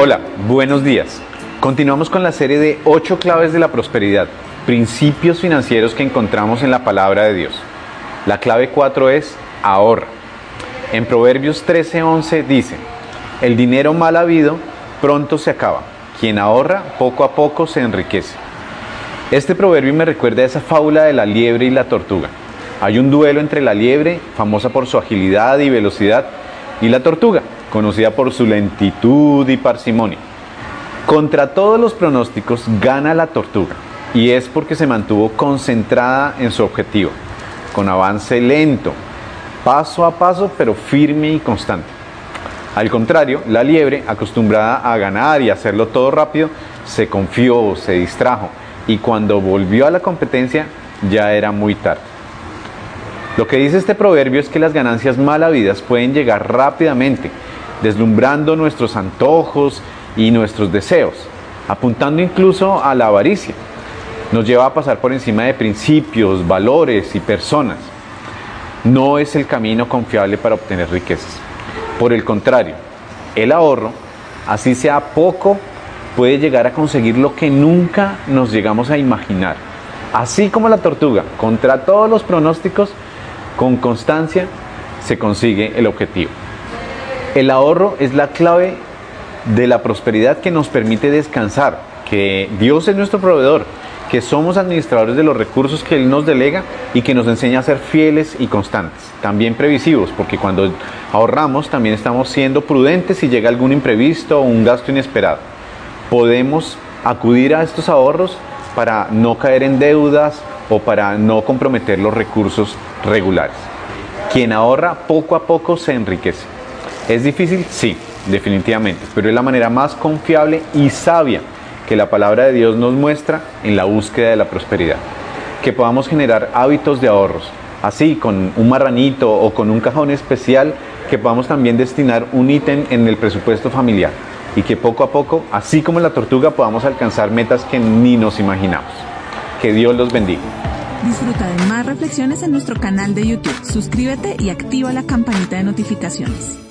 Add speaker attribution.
Speaker 1: Hola, buenos días. Continuamos con la serie de 8 claves de la prosperidad, principios financieros que encontramos en la palabra de Dios. La clave 4 es ahorra. En Proverbios 13:11 dice, el dinero mal habido pronto se acaba, quien ahorra poco a poco se enriquece. Este proverbio me recuerda a esa fábula de la liebre y la tortuga. Hay un duelo entre la liebre, famosa por su agilidad y velocidad, y la tortuga, conocida por su lentitud y parsimonia. Contra todos los pronósticos gana la tortuga, y es porque se mantuvo concentrada en su objetivo, con avance lento, paso a paso, pero firme y constante. Al contrario, la liebre, acostumbrada a ganar y hacerlo todo rápido, se confió, se distrajo, y cuando volvió a la competencia ya era muy tarde. Lo que dice este proverbio es que las ganancias mal habidas pueden llegar rápidamente, deslumbrando nuestros antojos y nuestros deseos, apuntando incluso a la avaricia. Nos lleva a pasar por encima de principios, valores y personas. No es el camino confiable para obtener riquezas. Por el contrario, el ahorro, así sea poco, puede llegar a conseguir lo que nunca nos llegamos a imaginar. Así como la tortuga, contra todos los pronósticos, con constancia se consigue el objetivo. El ahorro es la clave de la prosperidad que nos permite descansar, que Dios es nuestro proveedor, que somos administradores de los recursos que Él nos delega y que nos enseña a ser fieles y constantes, también previsivos, porque cuando ahorramos también estamos siendo prudentes si llega algún imprevisto o un gasto inesperado. Podemos acudir a estos ahorros para no caer en deudas o para no comprometer los recursos regulares. Quien ahorra poco a poco se enriquece. ¿Es difícil? Sí, definitivamente, pero es la manera más confiable y sabia que la palabra de Dios nos muestra en la búsqueda de la prosperidad. Que podamos generar hábitos de ahorros, así con un marranito o con un cajón especial, que podamos también destinar un ítem en el presupuesto familiar y que poco a poco, así como la tortuga, podamos alcanzar metas que ni nos imaginamos. Que Dios los bendiga.
Speaker 2: Disfruta de más reflexiones en nuestro canal de YouTube. Suscríbete y activa la campanita de notificaciones.